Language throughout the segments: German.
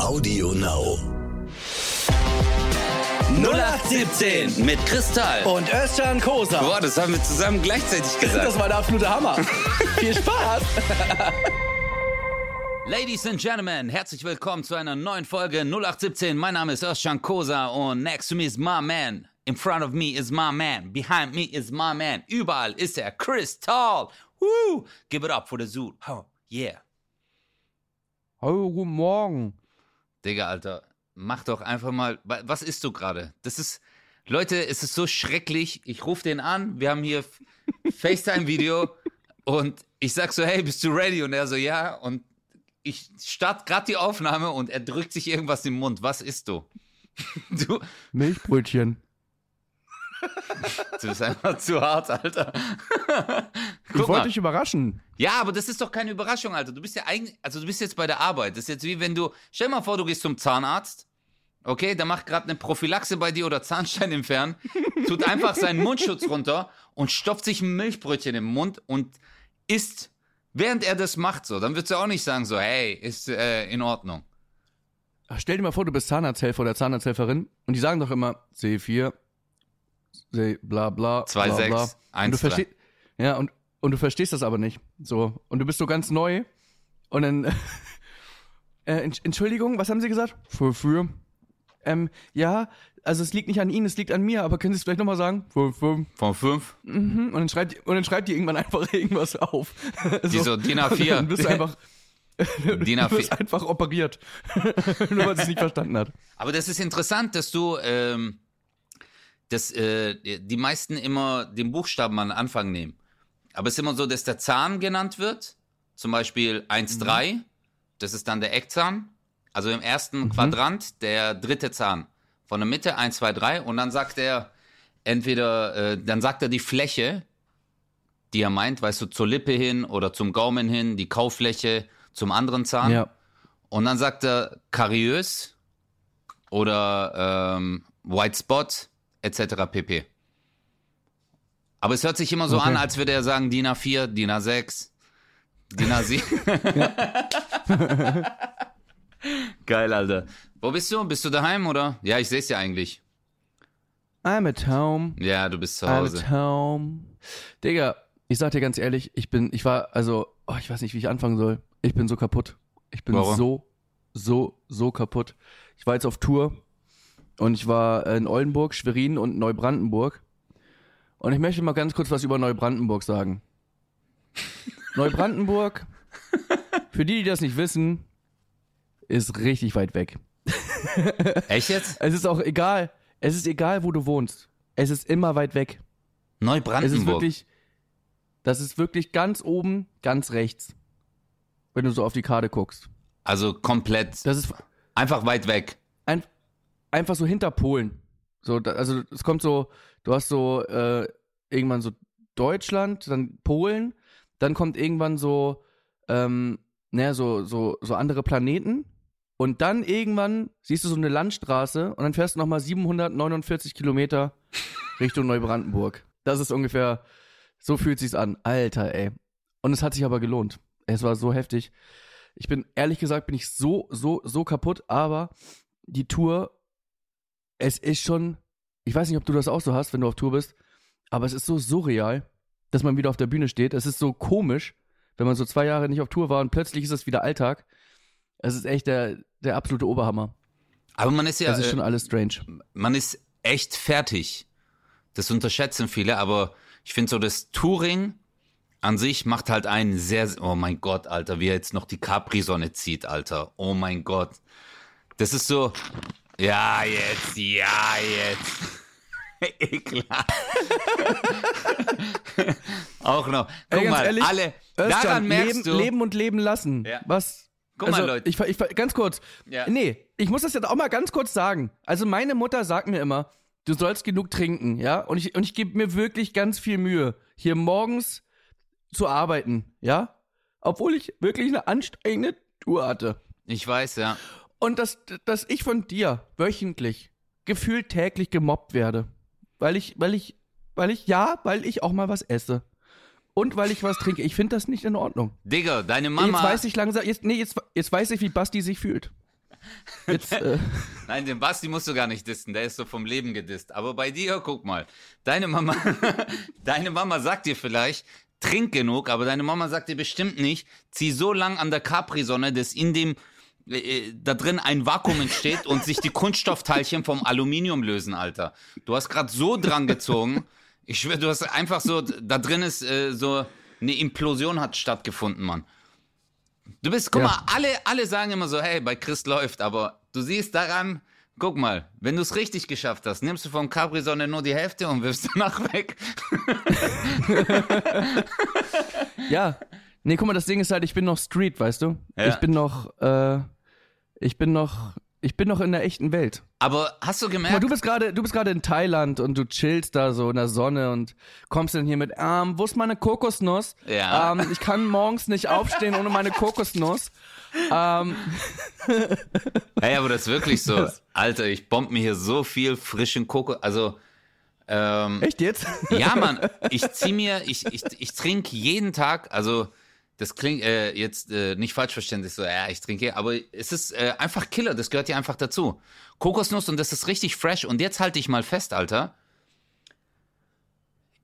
Audio Now. 0817 mit Kristall. Und Özcan Kosa. Boah, das haben wir zusammen gleichzeitig gesagt. Das war der absolute Hammer. Viel Spaß. Ladies and Gentlemen, herzlich willkommen zu einer neuen Folge 0817. Mein Name ist Özcan Kosa und next to me is my man. In front of me is my man. Behind me is my man. Überall ist er. Kristall. Woo! Give it up for the Zoo. Oh, yeah. Hallo, guten Morgen. Digga, Alter, mach doch einfach mal. wa- Was isst du gerade? Das ist. Leute, es ist so schrecklich. Ich rufe den an. Wir haben hier FaceTime-Video und ich sag so, hey, bist du ready? Und er so, ja. Und ich starte gerade die Aufnahme und er drückt sich irgendwas im Mund. Was isst du? Du, Milchbrötchen. du bist einfach zu hart, Alter. Ich Guck wollte mal. dich überraschen. Ja, aber das ist doch keine Überraschung, Alter. Du bist ja eigentlich, also du bist jetzt bei der Arbeit. Das ist jetzt wie wenn du, stell mal vor, du gehst zum Zahnarzt. Okay, der macht gerade eine Prophylaxe bei dir oder Zahnstein entfernen, tut einfach seinen Mundschutz runter und stopft sich ein Milchbrötchen im Mund und isst, während er das macht, so. Dann würdest du auch nicht sagen, so, hey, ist äh, in Ordnung. Ach, Stell dir mal vor, du bist Zahnarzthelfer oder Zahnarzthelferin und die sagen doch immer C4, C, bla bla. 2, bla, 6, bla. Und 1, du verstehst, ja, und, und du verstehst das aber nicht. So. Und du bist so ganz neu und dann, äh, Entsch- Entschuldigung, was haben Sie gesagt? Für, für. Ähm, ja, also es liegt nicht an Ihnen, es liegt an mir, aber können Sie es vielleicht nochmal sagen? Für, für. Von 5. Mhm. Und dann schreibt, die- und dann schreibt die irgendwann einfach irgendwas auf. Die so, DIN A4. Und Dann bist du einfach, DIN du wirst A4. einfach operiert. Nur weil sie es nicht verstanden hat. Aber das ist interessant, dass du, ähm, dass äh, die meisten immer den Buchstaben an Anfang nehmen. Aber es ist immer so, dass der Zahn genannt wird. Zum Beispiel 1,3. Das ist dann der Eckzahn. Also im ersten Quadrant der dritte Zahn. Von der Mitte 1, 2, 3. Und dann sagt er entweder, äh, dann sagt er die Fläche, die er meint, weißt du, zur Lippe hin oder zum Gaumen hin, die Kaufläche zum anderen Zahn. Ja. Und dann sagt er kariös oder ähm, White Spot etc. pp. Aber es hört sich immer so Okay. an, als würde er sagen DIN A4, DIN A6, DIN A7. Geil, Alter. Wo bist du? Bist du daheim oder? Ja, ich sehe es ja eigentlich. I'm at home. Ja, du bist zu I'm Hause. at home. Digga, ich sag dir ganz ehrlich, ich bin, ich war, also, oh, ich weiß nicht, wie ich anfangen soll. Ich bin so kaputt. Ich bin Warum? so, so, so kaputt. Ich war jetzt auf Tour und ich war in Oldenburg, Schwerin und Neubrandenburg. Und ich möchte mal ganz kurz was über Neubrandenburg sagen. Neubrandenburg, für die, die das nicht wissen, ist richtig weit weg. Echt jetzt? Es ist auch egal. Es ist egal, wo du wohnst. Es ist immer weit weg. Es ist Neubrandenburg. wirklich, das ist wirklich ganz oben, ganz rechts. Wenn du so auf die Karte guckst. also komplett, Das ist einfach weit weg. Ein, einfach so hinter Polen. So, da, also es kommt so, du hast so äh, irgendwann so Deutschland, dann Polen, dann kommt irgendwann so, ähm, naja, so, so, so andere Planeten. Und dann irgendwann siehst du so eine Landstraße und dann fährst du nochmal 749 Kilometer Richtung Neubrandenburg. Das ist ungefähr, so fühlt sich's an. Alter, ey. Und es hat sich aber gelohnt. Es war so heftig. Ich bin, ehrlich gesagt, bin ich so, so, so kaputt, aber die Tour, es ist schon, ich weiß nicht, ob du das auch so hast, wenn du auf Tour bist, aber es ist so surreal, dass man wieder auf der Bühne steht. Es ist so komisch, wenn man so zwei Jahre nicht auf Tour war und plötzlich ist es wieder Alltag. Es ist echt der, der absolute Oberhammer. Aber man ist ja, Es ist äh, schon alles strange. man ist echt fertig. Das unterschätzen viele, aber ich finde so, das Touring an sich macht halt einen sehr, oh mein Gott, Alter, wie er jetzt noch die Capri-Sonne zieht, Alter. Oh mein Gott. Das ist so, ja, jetzt, ja, jetzt. Ekelhaft. Auch noch. Guck Ey, ganz mal, ehrlich, alle, Özcan, daran merkst leben, du. leben und leben lassen. Ja. Was? Guck mal, also, Leute. Ich, ich, ganz kurz. Ja. Nee, ich muss das jetzt auch mal ganz kurz sagen. Also meine Mutter sagt mir immer, du sollst genug trinken, ja? Und ich, und ich gebe mir wirklich ganz viel Mühe, hier morgens zu arbeiten, ja? Obwohl ich wirklich eine anstrengende Tour hatte. Ich weiß, ja. Und dass, dass ich von dir wöchentlich gefühlt täglich gemobbt werde. Weil ich, weil ich, weil ich, ja, weil ich auch mal was esse. Und weil ich was trinke. Ich finde das nicht in Ordnung. Digga, deine Mama. Jetzt weiß ich langsam, jetzt, nee, jetzt, jetzt weiß ich, wie Basti sich fühlt. Jetzt, äh, Nein, den Basti musst du gar nicht dissen, der ist so vom Leben gedisst. Aber bei dir, guck mal, deine Mama, deine Mama sagt dir vielleicht, trink genug, aber deine Mama sagt dir bestimmt nicht, zieh so lang an der Capri-Sonne, dass in dem, da drin ein Vakuum entsteht und sich die Kunststoffteilchen vom Aluminium lösen, Alter. Du hast gerade so dran gezogen, ich schwöre, du hast einfach so, da drin ist äh, so, eine Implosion hat stattgefunden, Mann. Du bist, guck Ja. mal, alle, alle sagen immer so, hey, bei Chris läuft, aber du siehst daran, guck mal, wenn du es richtig geschafft hast, nimmst du vom Capri-Sonne nur die Hälfte und wirfst danach weg. ja. Nee, guck mal, das Ding ist halt, ich bin noch Street, weißt du? Ja. Ich bin noch, äh, ich bin noch, ich bin noch in der echten Welt. Aber hast du Guck mal, gemerkt, du bist gerade, du bist gerade in Thailand und du chillst da so in der Sonne und kommst dann hier mit, ähm, wo ist meine Kokosnuss? Ja. Ähm, ich kann morgens nicht aufstehen ohne meine Kokosnuss. Ähm, hey, aber das ist wirklich so, Alter, ich bomb mir hier so viel frischen Kokos, also, ähm, echt jetzt? Ja, Mann, ich zieh mir, ich, ich, ich trinke jeden Tag, also das klingt äh, jetzt äh, nicht falsch verständlich, so, ja, ich trinke, aber es ist äh, einfach Killer, das gehört ja einfach dazu. Kokosnuss und das ist richtig fresh. Und jetzt halte ich mal fest, Alter.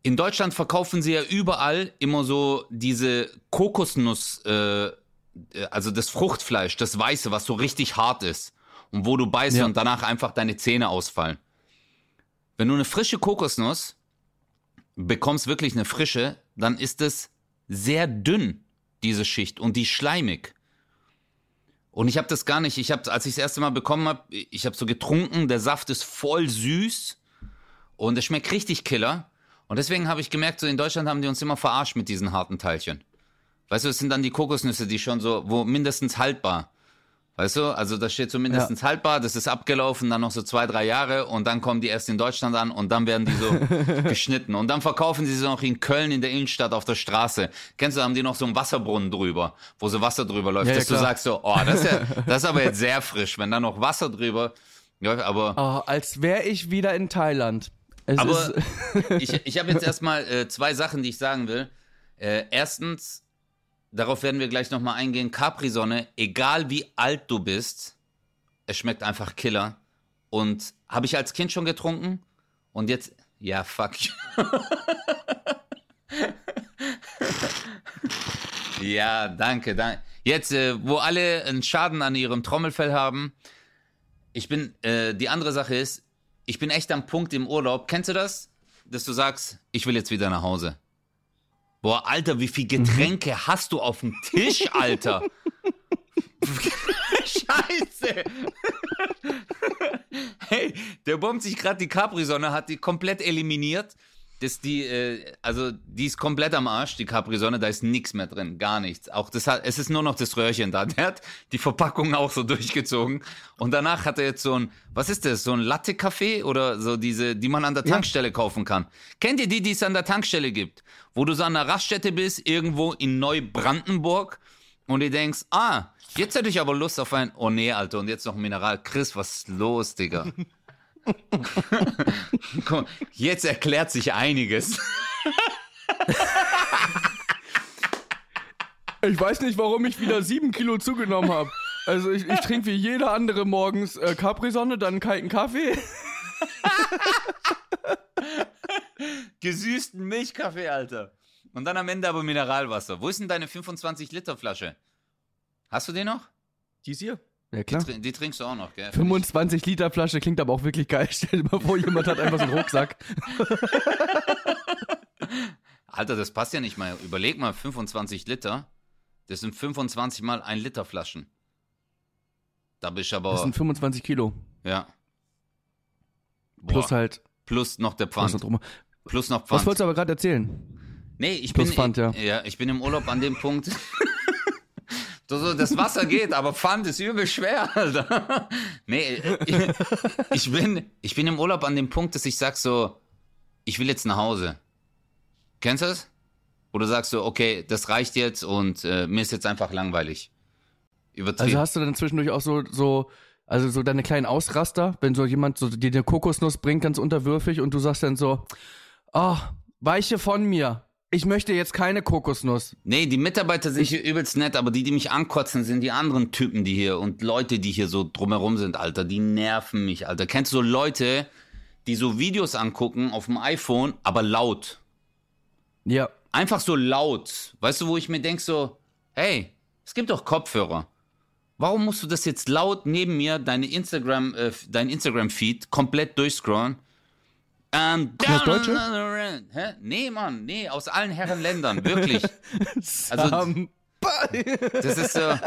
In Deutschland verkaufen sie ja überall immer so diese Kokosnuss, äh, äh, also das Fruchtfleisch, das Weiße, was so richtig hart ist. Und wo du beißt Ja. und danach einfach deine Zähne ausfallen. Wenn du eine frische Kokosnuss bekommst, wirklich eine frische, dann ist es sehr dünn, diese Schicht, und die schleimig. Und ich habe das gar nicht, ich habe, als ich das erste Mal bekommen habe, ich habe so getrunken, der Saft ist voll süß und es schmeckt richtig killer. Und deswegen habe ich gemerkt, so in Deutschland haben die uns immer verarscht mit diesen harten Teilchen. Weißt du, es sind dann die Kokosnüsse, die schon so, wo mindestens haltbar. Weißt du, also da steht so mindestens haltbar, das ist abgelaufen, dann noch so zwei, drei Jahre und dann kommen die erst in Deutschland an und dann werden die so geschnitten. Und dann verkaufen sie sie noch in Köln in der Innenstadt auf der Straße. Kennst du, haben die noch so einen Wasserbrunnen drüber, wo so Wasser drüber läuft, Ja, ja, dass du klar. sagst so, oh, das ist, ja, das ist aber jetzt sehr frisch, wenn da noch Wasser drüber läuft, aber Oh, als wäre ich wieder in Thailand. Es aber ich, ich habe jetzt erstmal äh, zwei Sachen, die ich sagen will. Äh, erstens, darauf werden wir gleich nochmal eingehen, Capri-Sonne, egal wie alt du bist, es schmeckt einfach Killer. Und habe ich als Kind schon getrunken und jetzt, ja, fuck. ja, danke, danke. Jetzt, äh, wo alle einen Schaden an ihrem Trommelfell haben, ich bin, äh, die andere Sache ist, ich bin echt am Punkt im Urlaub. Kennst du das? Dass du sagst, ich will jetzt wieder nach Hause. Boah, Alter, wie viel Getränke hast du auf dem Tisch, Alter? Scheiße. hey, der bombt sich gerade die Capri-Sonne, hat die komplett eliminiert. Das die, äh, also die ist komplett am Arsch, die Capri-Sonne, da ist nichts mehr drin, gar nichts. Auch das hat, es ist nur noch das Röhrchen da. Der hat die Verpackung auch so durchgezogen. Und danach hat er jetzt so ein, was ist das, so ein Latte-Kaffee oder so diese, die man an der Tankstelle kaufen kann. Kennt ihr die, die es an der Tankstelle gibt? Wo du so an der Raststätte bist, irgendwo in Neubrandenburg und du denkst, ah, jetzt hätte ich aber Lust auf ein, oh nee, Alter, und jetzt noch ein Mineral. Chris, was ist los, Digga? Mal, jetzt erklärt sich einiges. ich weiß nicht, warum ich wieder sieben Kilo zugenommen habe. Also ich, ich trinke wie jeder andere morgens äh, Capri-Sonne, dann kalten Kaffee. Gesüßten Milchkaffee, Alter. Und dann am Ende aber Mineralwasser. Wo ist denn deine 25 Liter Flasche? Hast du die noch? Die ist hier. Ja, klar. Trin- Die trinkst du auch noch, gell? 25 Liter Flasche klingt aber auch wirklich geil. Stell dir mal vor, jemand hat einfach so einen Rucksack. Alter, das passt ja nicht mal. Überleg mal, 25 Liter. Das sind 25 mal 1 Liter Flaschen. Da bist du aber. Das sind 25 Kilo. ja. Plus Boah, halt. plus noch der Was, Pfand. noch drum. Plus noch was Pfand. wolltest du aber gerade erzählen? Nee, ich Plus bin, Pfand, ja. ja, ich bin im Urlaub an dem Punkt. So, das Wasser geht, aber Pfand ist übel schwer, Alter. Nee, ich, ich, bin, ich bin im Urlaub an dem Punkt, dass ich sag so, ich will jetzt nach Hause. Kennst du das? Du sagst so, okay, das reicht jetzt und äh, mir ist jetzt einfach langweilig. Also hast du dann zwischendurch auch so, so, also so deine kleinen Ausraster, wenn so jemand so dir eine Kokosnuss bringt, ganz unterwürfig und du sagst dann so, oh, weiche von mir. Ich möchte jetzt keine Kokosnuss. Nee, die Mitarbeiter sind hier übelst nett, aber die, die mich ankotzen, sind die anderen Typen, die hier und Leute, die hier so drumherum sind, Alter. Die nerven mich, Alter. Kennst du so Leute, die so Videos angucken auf dem iPhone, aber laut? Ja. Einfach so laut. Weißt du, wo ich mir denk so, hey, es gibt doch Kopfhörer. Warum musst du das jetzt laut neben mir, deine Instagram, äh, dein Instagram-Feed komplett durchscrollen? Ähm, das Deutsche? Hä? Nee, Mann, nee, aus allen Herrenländern, wirklich. Also, das ist so,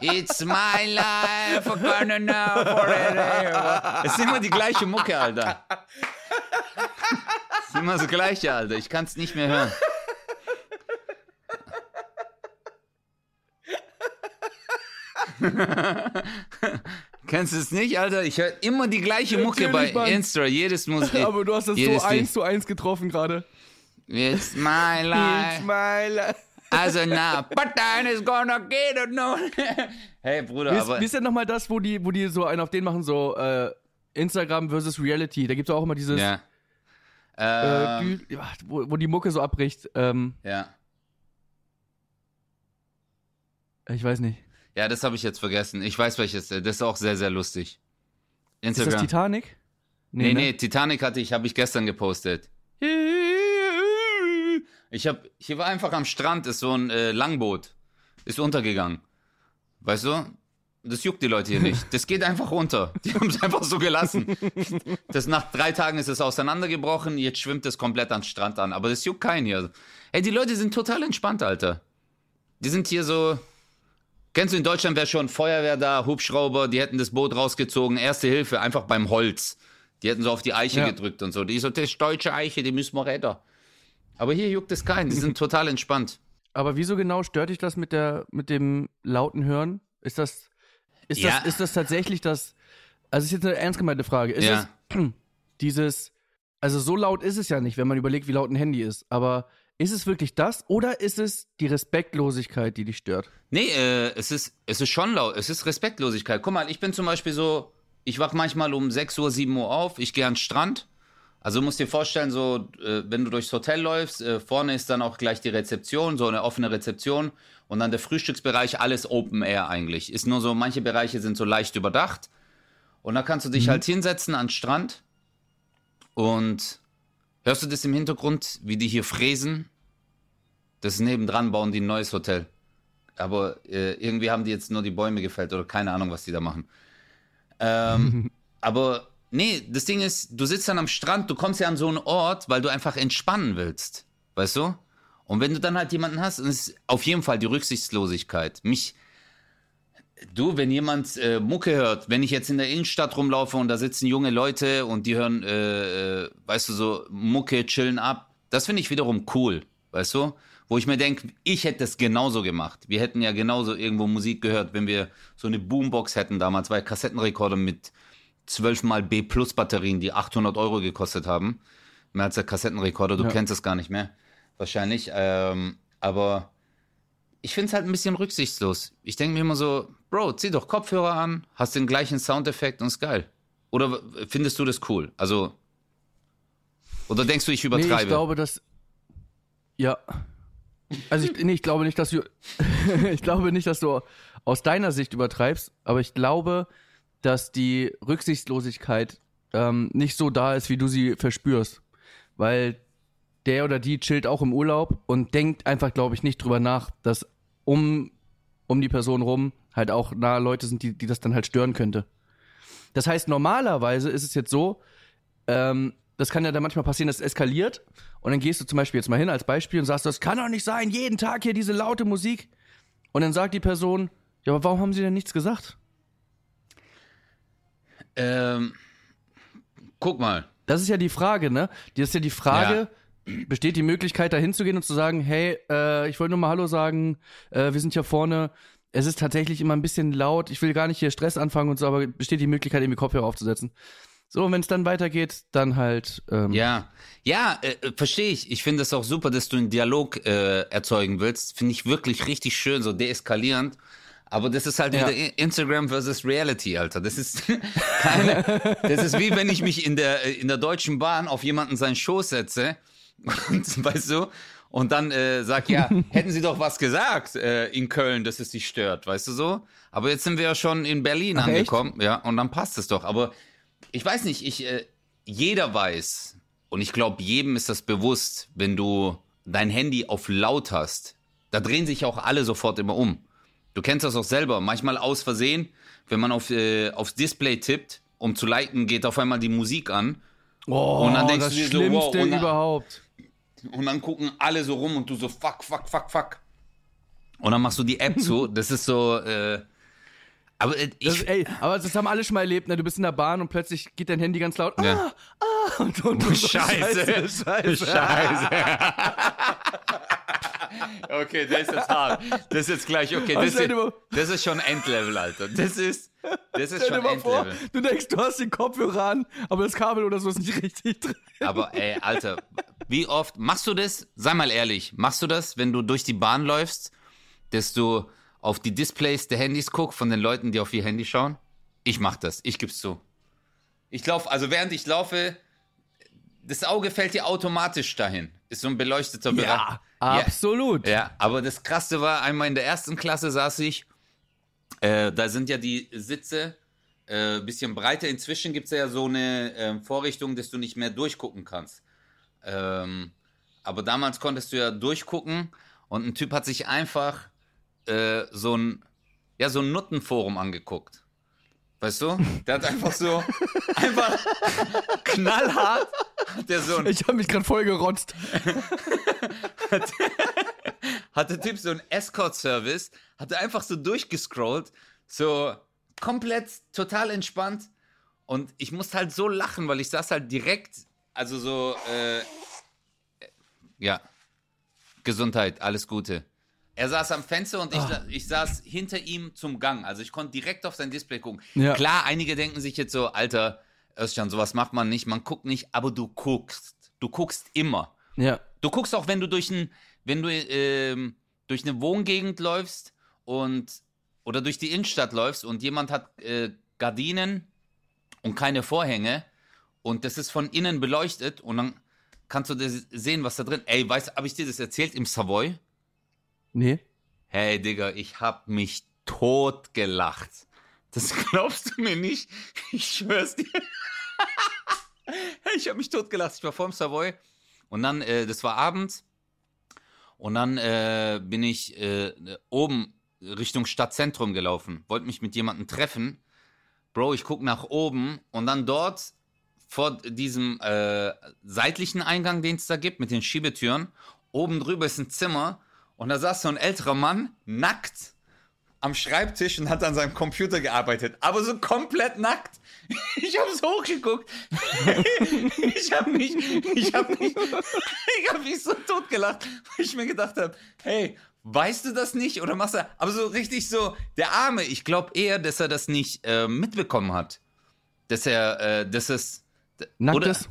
it's my life, I'm gonna know forever. Es ist immer die gleiche Mucke, Alter. Es ist immer das gleiche, Alter. Ich kann es nicht mehr hören. Kennst du es nicht, Alter? Ich höre immer die gleiche Mucke Natürlich, bei Mann. Insta. Jedes muss. Aber du hast das so jedes Lied. eins zu eins getroffen gerade. It's my life. my life. Also na, but then is gonna get it no. Hey Bruder, Wie ist, aber ist denn nochmal das, wo die, wo die so einen auf den machen, so äh, Instagram versus Reality? Da gibt es auch immer dieses, ja. äh, Ähm, die- wo, wo die Mucke so abbricht. Ähm, ja. ich weiß nicht. Ja, das habe ich jetzt vergessen. Ich weiß welches. äh, Das ist auch sehr, sehr lustig. Ist das Instagram. Titanic? nee, ne? nee, Titanic hatte ich, habe ich gestern gepostet. Ich habe, hier war einfach am Strand, ist so ein äh, Langboot. Ist untergegangen. Weißt du? Das juckt die Leute hier nicht. Das geht einfach runter. Die haben es einfach so gelassen. Das nach drei Tagen ist es auseinandergebrochen, jetzt schwimmt es komplett am Strand an. Aber das juckt keinen hier. Ey, die Leute sind total entspannt, Alter. Die sind hier so. Kennst du in Deutschland wäre schon Feuerwehr da, Hubschrauber, die hätten das Boot rausgezogen, erste Hilfe, einfach beim Holz. Die hätten so auf die Eiche Ja. gedrückt und so. Die so, das ist deutsche Eiche, die müssen wir retten. Aber hier juckt es keinen, die sind total entspannt. Aber wieso genau stört dich das mit der, mit dem lauten Hören? Ist das, ist Ja. das, ist das tatsächlich das, also ist jetzt eine ernst gemeinte Frage. Ist Ja. es dieses, also so laut ist es ja nicht, wenn man überlegt, wie laut ein Handy ist. Aber ist es wirklich das oder ist es die Respektlosigkeit, die dich stört? Nee, äh, es ist, es ist schon laut, es ist Respektlosigkeit. Guck mal, ich bin zum Beispiel so, ich wach manchmal um 6 Uhr, 7 Uhr auf, ich gehe an den Strand. Also musst dir vorstellen, so, äh, wenn du durchs Hotel läufst, äh, vorne ist dann auch gleich die Rezeption, so eine offene Rezeption und dann der Frühstücksbereich, alles Open Air eigentlich. Ist nur so, manche Bereiche sind so leicht überdacht. Und da kannst du dich halt hinsetzen an den Strand und hörst du das im Hintergrund, wie die hier fräsen? Das ist nebendran, bauen die ein neues Hotel. Aber äh, irgendwie haben die jetzt nur die Bäume gefällt oder keine Ahnung, was die da machen. Ähm, aber nee, das Ding ist, du sitzt dann am Strand, du kommst ja an so einen Ort, weil du einfach entspannen willst. Weißt du? Und wenn du dann halt jemanden hast, und es ist auf jeden Fall die Rücksichtslosigkeit. Mich, du, wenn jemand äh, Mucke hört, wenn ich jetzt in der Innenstadt rumlaufe und da sitzen junge Leute und die hören, äh, äh, weißt du, so Mucke, chillen ab, das finde ich wiederum cool, weißt du? Wo ich mir denke, ich hätte das genauso gemacht. Wir hätten ja genauso irgendwo Musik gehört, wenn wir so eine Boombox hätten damals, weil Kassettenrekorder mit 12 mal B Plus Batterien, die 800 Euro gekostet haben. Mehr als der Kassettenrekorder, du Ja. kennst es gar nicht mehr. Wahrscheinlich. Ähm, aber ich finde es halt ein bisschen rücksichtslos. Ich denke mir immer so, Bro, zieh doch Kopfhörer an, hast den gleichen Soundeffekt und ist geil. Oder findest du das cool? Also. Oder denkst du, ich übertreibe? Nee, ich glaube, dass. Ja. Also ich, nee, ich glaube nicht, dass du. ich glaube nicht, dass du aus deiner Sicht übertreibst, aber ich glaube, dass die Rücksichtslosigkeit ähm, nicht so da ist, wie du sie verspürst. Weil der oder die chillt auch im Urlaub und denkt einfach, glaube ich, nicht drüber nach, dass um, um die Person rum halt auch nahe Leute sind, die, die das dann halt stören könnte. Das heißt, normalerweise ist es jetzt so, ähm, das kann ja dann manchmal passieren, dass es eskaliert. Und dann gehst du zum Beispiel jetzt mal hin als Beispiel und sagst, das kann doch nicht sein, jeden Tag hier diese laute Musik. Und dann sagt die Person, ja, aber warum haben sie denn nichts gesagt? Ähm, guck mal. Das ist ja die Frage, ne? Das ist ja die Frage, besteht die Möglichkeit, da hinzugehen und zu sagen, hey, äh, ich wollte nur mal Hallo sagen, äh, wir sind hier vorne. Es ist tatsächlich immer ein bisschen laut, ich will gar nicht hier Stress anfangen und so, aber besteht die Möglichkeit, irgendwie Kopfhörer aufzusetzen. So, und wenn es dann weitergeht, dann halt. Ähm, Ja, ja, äh, verstehe ich. Ich finde es auch super, dass du einen Dialog äh, erzeugen willst. Finde ich wirklich richtig schön, so deeskalierend. Aber das ist halt Ja. wieder Instagram versus Reality, Alter. Das ist keine, das ist wie wenn ich mich in der, äh, in der Deutschen Bahn auf jemanden seinen Schoß setze. Und, weißt du? Und dann äh, sag, ja, hätten Sie doch was gesagt äh, in Köln, dass es Sie stört, weißt du so? Aber jetzt sind wir ja schon in Berlin Ach, angekommen, ja, und dann passt es doch. Aber ich weiß nicht, ich, äh, jeder weiß, und ich glaube, jedem ist das bewusst, wenn du dein Handy auf laut hast, da drehen sich auch alle sofort immer um. Du kennst das auch selber, manchmal aus Versehen, wenn man auf, äh, aufs Display tippt, um zu liken, geht auf einmal die Musik an. Oh, Und dann denkst das du dir so, Schlimmste wow, und dann- überhaupt. Und dann gucken alle so rum und du so fuck, fuck, fuck, fuck. Und dann machst du die App zu. Das ist so. Äh, aber äh, Das, ich. ey, aber das haben alle schon mal erlebt, ne? Du bist in der Bahn und plötzlich geht dein Handy ganz laut. Ja. Ah, ah, und, und, und Scheiße. Scheiße, Scheiße. Scheiße. okay, das ist jetzt hart. Das ist jetzt gleich, okay, das ist, das ist schon Endlevel, Alter. Das ist, das ist Stell dir schon mal vor, Endlevel. du denkst, du hast den Kopfhörer an, aber das Kabel oder so ist nicht richtig drin. Aber ey, Alter, wie oft machst du das? Sei mal ehrlich, machst du das, wenn du durch die Bahn läufst, dass du auf die Displays der Handys guckst von den Leuten, die auf ihr Handy schauen? Ich mach das, ich geb's zu. Ich laufe, also während ich laufe, das Auge fällt dir automatisch dahin. Ist so ein beleuchteter Bereich. Ja, absolut. Ja, aber das Krasse war, einmal in der ersten Klasse saß ich, äh, da sind ja die Sitze äh, bisschen breiter. Inzwischen gibt es ja so eine ähm, Vorrichtung, dass du nicht mehr durchgucken kannst. Ähm, aber damals konntest du ja durchgucken und ein Typ hat sich einfach äh, so ein, ja, so ein Nuttenforum angeguckt. Weißt du? Der hat einfach so, einfach knallhart, hat der so ein Ich habe mich gerade voll gerotzt. hat der Typ so einen Escort-Service, hat er einfach so durchgescrollt, so komplett total entspannt. Und ich musste halt so lachen, weil ich saß halt direkt, also so, äh, ja, Gesundheit, alles Gute. Er saß am Fenster und ich, ich saß hinter ihm zum Gang. Also ich konnte direkt auf sein Display gucken. Ja. Klar, einige denken sich jetzt so, Alter, Özcan, sowas macht man nicht, man guckt nicht, aber du guckst. Du guckst immer. Ja. Du guckst auch, wenn du durch ein, wenn du ähm, durch eine Wohngegend läufst und oder durch die Innenstadt läufst und jemand hat äh, Gardinen und keine Vorhänge und das ist von innen beleuchtet und dann kannst du sehen, was da drin. Ey, weißt, habe ich dir das erzählt im Savoy? Nee. Hey, Digga, ich hab mich tot gelacht. Das glaubst du mir nicht? Ich schwör's dir. hey, ich hab mich tot gelacht. Ich war vorm Savoy und dann, äh, das war abends und dann äh, bin ich äh, oben Richtung Stadtzentrum gelaufen. Wollte mich mit jemandem treffen. Bro, ich guck nach oben und dann dort vor diesem äh, seitlichen Eingang, den es da gibt, mit den Schiebetüren, oben drüber ist ein Zimmer und da saß so ein älterer Mann, nackt, am Schreibtisch und hat an seinem Computer gearbeitet. Aber so komplett nackt. Ich habe so hochgeguckt. Ich habe mich, ich habe mich, ich habe mich so totgelacht, weil ich mir gedacht habe, hey, weißt du das nicht oder machst du? Aber so richtig so, der Arme. Ich glaube eher, dass er das nicht äh, mitbekommen hat, dass er, äh, dass es Nacktes?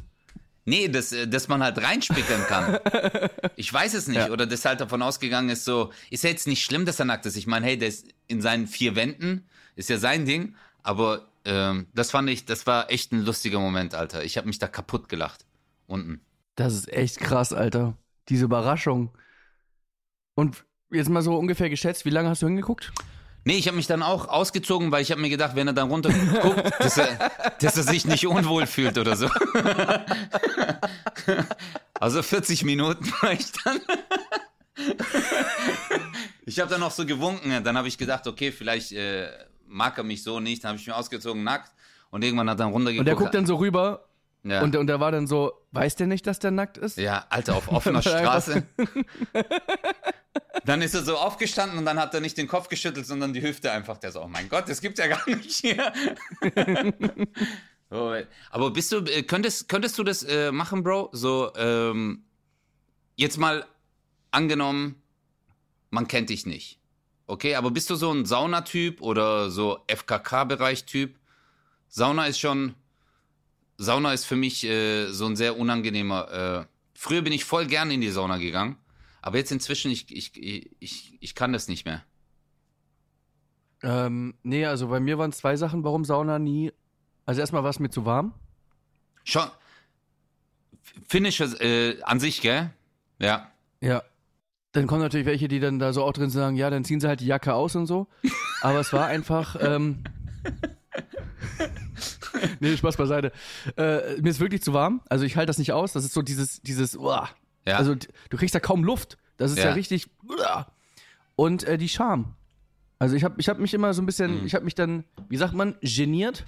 Nee, dass, äh, dass man halt reinspickeln kann. Ich weiß es nicht. Ja. Oder dass halt davon ausgegangen ist, so, ist ja jetzt nicht schlimm, dass er nackt ist. Ich meine, hey, der ist in seinen vier Wänden, ist ja sein Ding. Aber ähm, das fand ich, das war echt ein lustiger Moment, Alter. Ich habe mich da kaputt gelacht. Unten. Das ist echt krass, Alter. Diese Überraschung. Und jetzt mal so ungefähr geschätzt, wie lange hast du hingeguckt? Nee, ich habe mich dann auch ausgezogen, weil ich habe mir gedacht, wenn er dann runter guckt, dass er, dass er sich nicht unwohl fühlt oder so. Also 40 Minuten war ich dann. Ich habe dann noch so gewunken, dann habe ich gedacht, okay, vielleicht äh, mag er mich so nicht, dann habe ich mich ausgezogen nackt und irgendwann hat er dann runtergeguckt. Und der guckt dann so rüber ja. und, und der war dann so, weiß der nicht, dass der nackt ist? Ja, Alter, auf offener er Straße. Dann ist er so aufgestanden und dann hat er nicht den Kopf geschüttelt, sondern die Hüfte einfach. Der so, oh mein Gott, das gibt's ja gar nicht hier. Oh, aber bist du, äh, könntest, könntest du das äh, machen, Bro? So, ähm, jetzt mal angenommen, man kennt dich nicht. Okay, aber bist du so ein Saunatyp oder so FKK-Bereich-Typ? Sauna ist schon, Sauna ist für mich äh, so ein sehr unangenehmer. Äh, früher bin ich voll gern in die Sauna gegangen, aber jetzt inzwischen, ich, ich, ich, ich kann das nicht mehr. Ähm, nee, also bei mir waren es zwei Sachen, warum Sauna nie. Also erstmal war es mir zu warm. Schon, Finnische äh, an sich, gell? Ja. Ja. Dann kommen natürlich welche, die dann da so auch drin sagen, ja, dann ziehen sie halt die Jacke aus und so. Aber es war einfach, ähm, nee, Spaß beiseite. Äh, mir ist wirklich zu warm. Also ich halte das nicht aus. Das ist so dieses, dieses, uah. Ja. also du kriegst da kaum Luft. Das ist ja, Ja. richtig. Und äh, die Scham. Also ich habe ich hab mich immer so ein bisschen, ich habe mich dann, wie sagt man, geniert.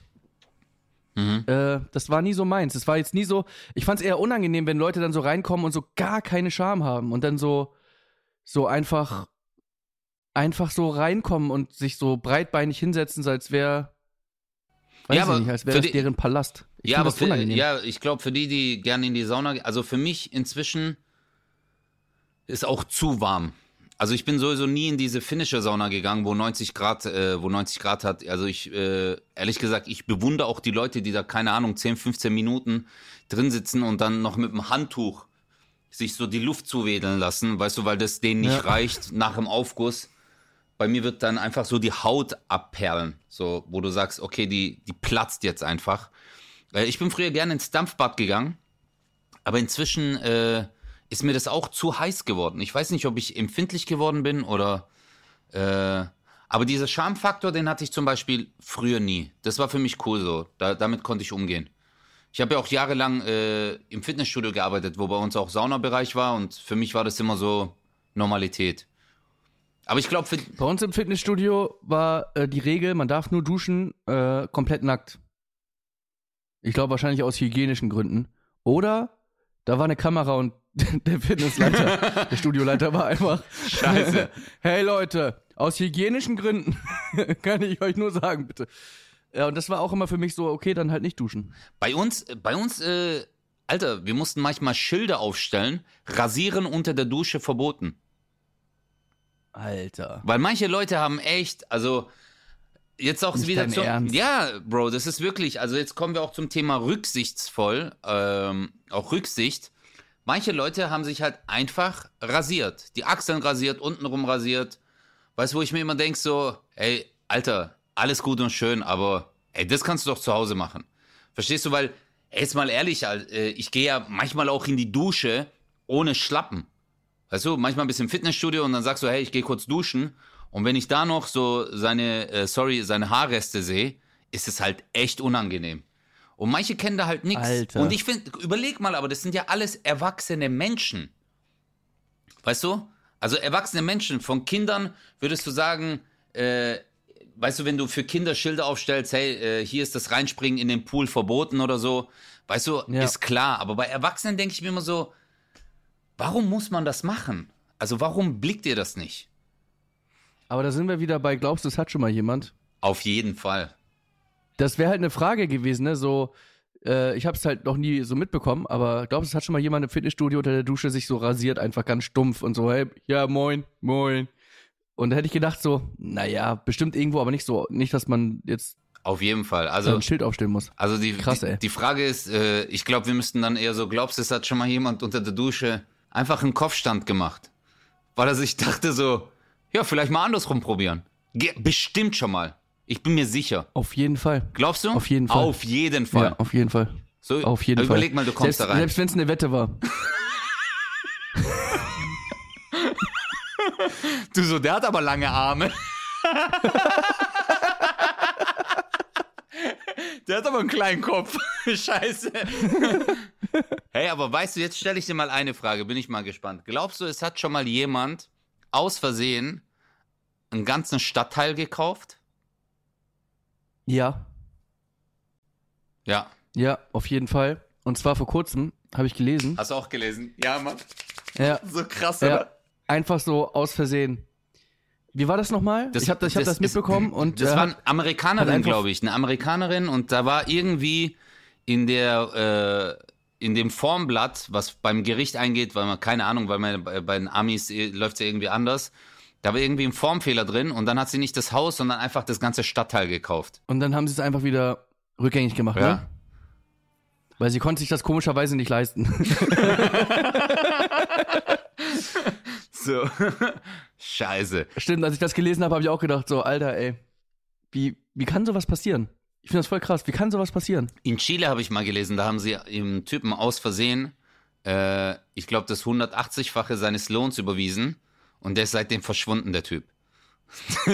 Mhm. Äh, das war nie so meins. Das war jetzt nie so. Ich fand es eher unangenehm, wenn Leute dann so reinkommen und so gar keine Scham haben und dann so, so einfach, einfach so reinkommen und sich so breitbeinig hinsetzen, so als wäre, weiß Ja, aber nicht, als wäre das die- deren Palast. Ich ja, aber für, unangenehm. ja, ich glaube, für die, die gerne in die Sauna gehen, also für mich inzwischen ist auch zu warm. Also ich bin sowieso nie in diese finnische Sauna gegangen, wo 90 Grad, äh, wo 90 Grad hat. Also ich, äh, ehrlich gesagt, ich bewundere auch die Leute, die da, keine Ahnung, 10, 15 Minuten drin sitzen und dann noch mit dem Handtuch sich so die Luft zuwedeln lassen, weißt du, weil das denen nicht Ja. reicht nach dem Aufguss. Bei mir wird dann einfach so die Haut abperlen, so, wo du sagst, okay, die, die platzt jetzt einfach. Äh, Ich bin früher gerne ins Dampfbad gegangen, aber inzwischen äh, ist mir das auch zu heiß geworden. Ich weiß nicht, ob ich empfindlich geworden bin oder. Äh, aber dieser Schamfaktor, den hatte ich zum Beispiel früher nie. Das war für mich cool so. Da, damit konnte ich umgehen. Ich habe ja auch jahrelang äh, im Fitnessstudio gearbeitet, wo bei uns auch Saunabereich war und für mich war das immer so Normalität. Aber ich glaube. Bei uns im Fitnessstudio war äh, die Regel, man darf nur duschen äh, komplett nackt. Ich glaube wahrscheinlich aus hygienischen Gründen. Oder da war eine Kamera und der Fitnessleiter, der Studioleiter war einfach. Scheiße. hey Leute, aus hygienischen Gründen kann ich euch nur sagen, bitte. Ja, und das war auch immer für mich so, okay, dann halt nicht duschen. Bei uns, bei uns, äh, Alter, wir mussten manchmal Schilder aufstellen, rasieren unter der Dusche verboten. Alter. Weil manche Leute haben echt, also jetzt auch Nicht wieder zum, Ernst. ja, Bro, das ist wirklich, also jetzt kommen wir auch zum Thema rücksichtsvoll, ähm, auch Rücksicht. Manche Leute haben sich halt einfach rasiert, die Achseln rasiert, untenrum rasiert. Weißt du, wo ich mir immer denk so, ey, Alter, alles gut und schön, aber ey, das kannst du doch zu Hause machen. Verstehst du, weil jetzt mal ehrlich, äh, ich gehe ja manchmal auch in die Dusche ohne Schlappen. Weißt du, manchmal du im Fitnessstudio und dann sagst du, hey, ich gehe kurz duschen. Und wenn ich da noch so seine, äh, sorry, seine Haarreste sehe, ist es halt echt unangenehm. Und manche kennen da halt nichts. Und ich finde, überleg mal, aber das sind ja alles erwachsene Menschen. Weißt du? Also erwachsene Menschen, von Kindern würdest du sagen, äh, weißt du, wenn du für Kinder Schilder aufstellst, hey, äh, hier ist das Reinspringen in den Pool verboten oder so, weißt du, Ja. ist klar. Aber bei Erwachsenen denke ich mir immer so, warum muss man das machen? Also warum blickt ihr das nicht? Aber da sind wir wieder bei, glaubst du, es hat schon mal jemand? Auf jeden Fall. Das wäre halt eine Frage gewesen, ne? So, äh, ich habe es halt noch nie so mitbekommen, aber glaubst du, es hat schon mal jemand im Fitnessstudio unter der Dusche sich so rasiert, einfach ganz stumpf und so, hey, ja, moin, moin. Und da hätte ich gedacht so, naja, bestimmt irgendwo, aber nicht so, nicht, dass man jetzt Auf jeden Fall. so Also, ein Schild aufstellen muss. also die, Krass, die, ey. die Frage ist, äh, ich glaube, wir müssten dann eher so, glaubst du, es hat schon mal jemand unter der Dusche einfach einen Kopfstand gemacht? Weil er sich dachte so, ja, vielleicht mal andersrum probieren. Ge bestimmt schon mal. Ich bin mir sicher. Auf jeden Fall. Glaubst du? Auf jeden Fall. Auf jeden Fall. Ja, auf jeden Fall. So, Auf jeden Fall. Überleg mal, du kommst selbst, da rein. Selbst wenn es eine Wette war. Du so, der hat aber lange Arme. der hat aber einen kleinen Kopf. Scheiße. hey, aber weißt du, jetzt stelle ich dir mal eine Frage, bin ich mal gespannt. Glaubst du, es hat schon mal jemand aus Versehen einen ganzen Stadtteil gekauft? Ja, Ja. ja, auf jeden Fall. Und zwar vor kurzem habe ich gelesen. Hast du auch gelesen? Ja, Mann. Ja, So krass, ja, einfach so aus Versehen. Wie war das nochmal? ich habe das, ich hab das, ist- mitbekommen und Das äh, war eine Amerikanerin, glaube ich. Eine Amerikanerin und da war irgendwie in der äh, in dem Formblatt, was beim Gericht eingeht, weil man keine Ahnung, weil man bei, den Amis äh, läuft ja irgendwie anders. Da war irgendwie ein Formfehler drin und dann hat sie nicht das Haus, sondern einfach das ganze Stadtteil gekauft. und dann haben sie es einfach wieder rückgängig gemacht, Ja. ne? Weil sie konnte sich das komischerweise nicht leisten. So. Scheiße. Stimmt, als ich das gelesen habe, habe ich auch gedacht, so, Alter, ey, wie, wie kann sowas passieren? Ich finde das voll krass. Wie kann sowas passieren? In Chile habe ich mal gelesen, da haben sie im Typen aus Versehen äh, ich glaube, das 180-fache seines Lohns überwiesen und der ist seitdem verschwunden, der Typ.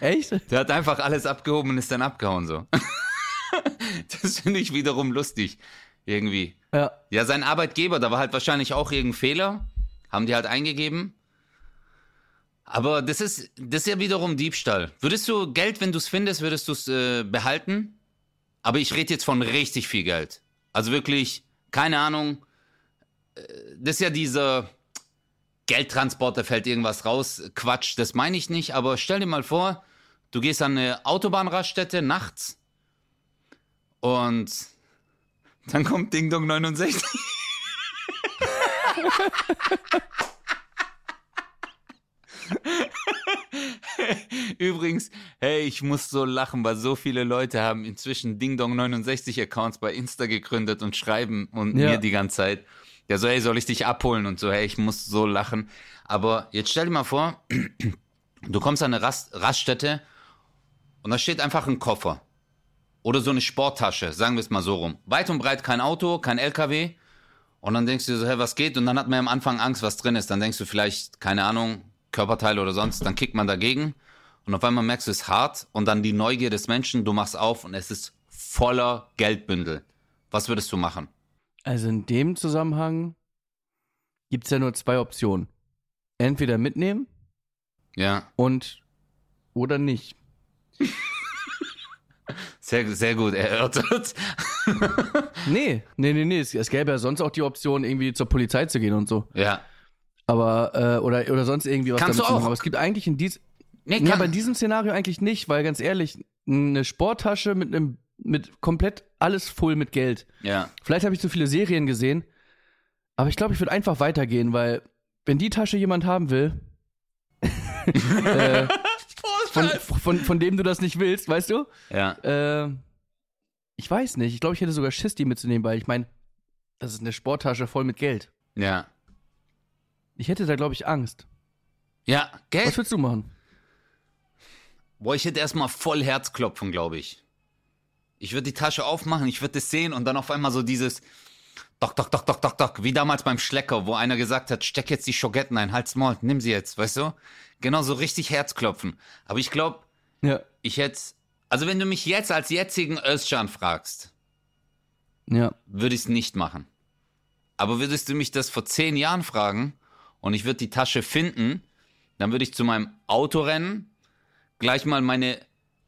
Echt? Der hat einfach alles abgehoben und ist dann abgehauen so. Das finde ich wiederum lustig. Irgendwie. Ja. Ja, sein Arbeitgeber, da war halt wahrscheinlich auch irgendein Fehler. Haben die halt eingegeben. Aber das ist, das ist ja wiederum Diebstahl. Würdest du Geld, wenn du es findest, würdest du es äh, behalten? Aber ich rede jetzt von richtig viel Geld. Also wirklich, keine Ahnung. äh, Das ist ja dieser Geldtransport, da fällt irgendwas raus. Quatsch, das meine ich nicht. Aber stell dir mal vor, du gehst an eine Autobahnraststätte nachts und dann kommt Ding Dong 69. Übrigens, hey, ich muss so lachen, weil so viele Leute haben inzwischen Ding Dong 69 Accounts bei Insta gegründet und schreiben und Ja. mir die ganze Zeit. Ja, so, hey, soll ich dich abholen und so, hey, ich muss so lachen. Aber jetzt stell dir mal vor, du kommst an eine Rast Raststätte und da steht einfach ein Koffer. Oder so eine Sporttasche, sagen wir es mal so rum. Weit und breit kein Auto, kein LKW. Und dann denkst du so, hey, was geht? Und dann hat man am Anfang Angst, was drin ist. Dann denkst du vielleicht, keine Ahnung, Körperteile oder sonst. Dann kickt man dagegen. Und auf einmal merkst du, es ist hart. Und dann die Neugier des Menschen, du machst auf und es ist voller Geldbündel. Was würdest du machen? Also in dem Zusammenhang gibt es ja nur zwei Optionen. Entweder mitnehmen Ja, und oder nicht. sehr, sehr gut erörtert. Nee, nee, nee, nee. Es, es gäbe ja sonst auch die Option, irgendwie zur Polizei zu gehen und so. Ja. Aber, äh, oder, oder sonst irgendwie was Kannst du auch. Aber es gibt eigentlich in diesem. Nee, kann, bei diesem Szenario eigentlich nicht, weil ganz ehrlich, eine Sporttasche mit einem, mit komplett alles voll mit Geld. ja. Vielleicht habe ich zu viele Serien gesehen, aber ich glaube, ich würde einfach weitergehen, weil wenn die Tasche jemand haben will, äh, von, von, von dem du das nicht willst, weißt du? Ja. Äh, ich weiß nicht. Ich glaube, ich hätte sogar Schiss, die mitzunehmen, weil ich meine, das ist eine Sporttasche voll mit Geld. Ja. Ich hätte da, glaube ich, Angst. Ja, Geld. Was würdest du machen? Boah, ich hätte erstmal voll Herzklopfen, glaube ich. Ich würde die Tasche aufmachen, ich würde es sehen und dann auf einmal so dieses Dock, dock, dock, dock, dock, dock, wie damals beim Schlecker, wo einer gesagt hat, steck jetzt die Schogetten ein, halt's Maul, nimm sie jetzt, weißt du? Genau so richtig Herzklopfen. Aber ich glaube, Ja. ich hätte, also wenn du mich jetzt als jetzigen Özcan fragst, Ja. würde ich es nicht machen. Aber würdest du mich das vor zehn Jahren fragen und ich würde die Tasche finden, dann würde ich zu meinem Auto rennen, gleich mal meine,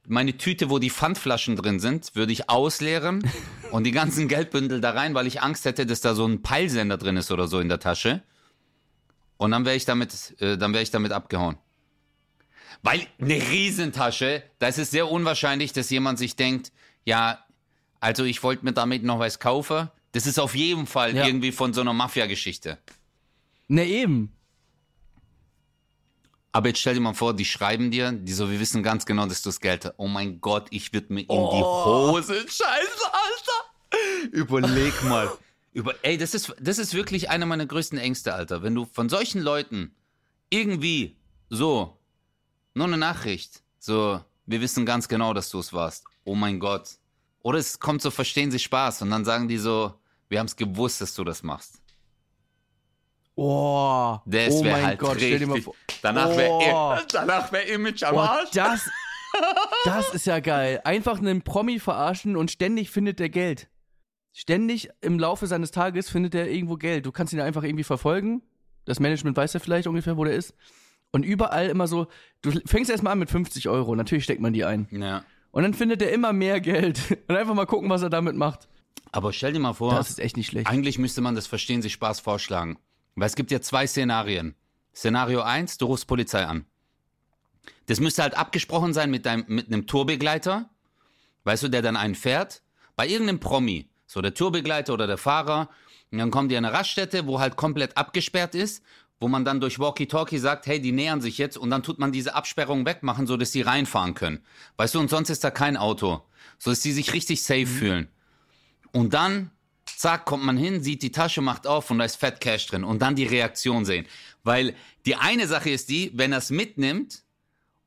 meine Tüte, wo die Pfandflaschen drin sind, würde ich ausleeren und die ganzen Geldbündel da rein, weil ich Angst hätte, dass da so ein Peilsender drin ist oder so in der Tasche. Und dann wäre ich damit, äh, dann wäre ich damit abgehauen. Weil eine Riesentasche, da ist es sehr unwahrscheinlich, dass jemand sich denkt, ja, also ich wollte mir damit noch was kaufen. Das ist auf jeden Fall Ja. irgendwie von so einer Mafia-Geschichte. Ne, eben. Aber jetzt stell dir mal vor, die schreiben dir, die so, wir wissen ganz genau, dass du das Geld hast. Oh mein Gott, ich würde mir in die Hose. Scheiße, Alter. Überleg mal. Über, ey, das ist, das ist wirklich einer meiner größten Ängste, Alter. Wenn du von solchen Leuten irgendwie so, nur eine Nachricht, so, wir wissen ganz genau, dass du es warst. Oh mein Gott. Oder es kommt so, verstehen sie Spaß und dann sagen die so, wir haben es gewusst, dass du das machst. Oh, Das oh mein halt Gott, stell dir mal richtig. vor. Danach Oh. wäre danach wär Image am Oh, Arsch. das, das ist ja geil. Einfach einen Promi verarschen und ständig findet der Geld. Ständig im Laufe seines Tages findet er irgendwo Geld. Du kannst ihn einfach irgendwie verfolgen. Das Management weiß ja vielleicht ungefähr, wo der ist. Und überall immer so, du fängst erstmal an mit 50 Euro. Natürlich steckt man die ein. Ja. Und dann findet er immer mehr Geld. Und einfach mal gucken, was er damit macht. Aber stell dir mal vor, Das ist echt nicht schlecht. eigentlich müsste man das Verstehen Sie Spaß vorschlagen. Weil es gibt ja zwei Szenarien. Szenario 1, du rufst Polizei an. Das müsste halt abgesprochen sein mit, deinem, mit einem Tourbegleiter, weißt du, der dann einen fährt. Bei irgendeinem Promi, so der Tourbegleiter oder der Fahrer. Und dann kommen die an eine Raststätte, wo halt komplett abgesperrt ist, wo man dann durch Walkie-Talkie sagt, hey, die nähern sich jetzt und dann tut man diese Absperrung wegmachen, so dass die reinfahren können. Weißt du, und sonst ist da kein Auto. So dass die sich richtig safe fühlen. Und dann, zack, kommt man hin, sieht die Tasche, macht auf und da ist Fett Cash drin. Und dann die Reaktion sehen. Weil die eine Sache ist die, wenn er es mitnimmt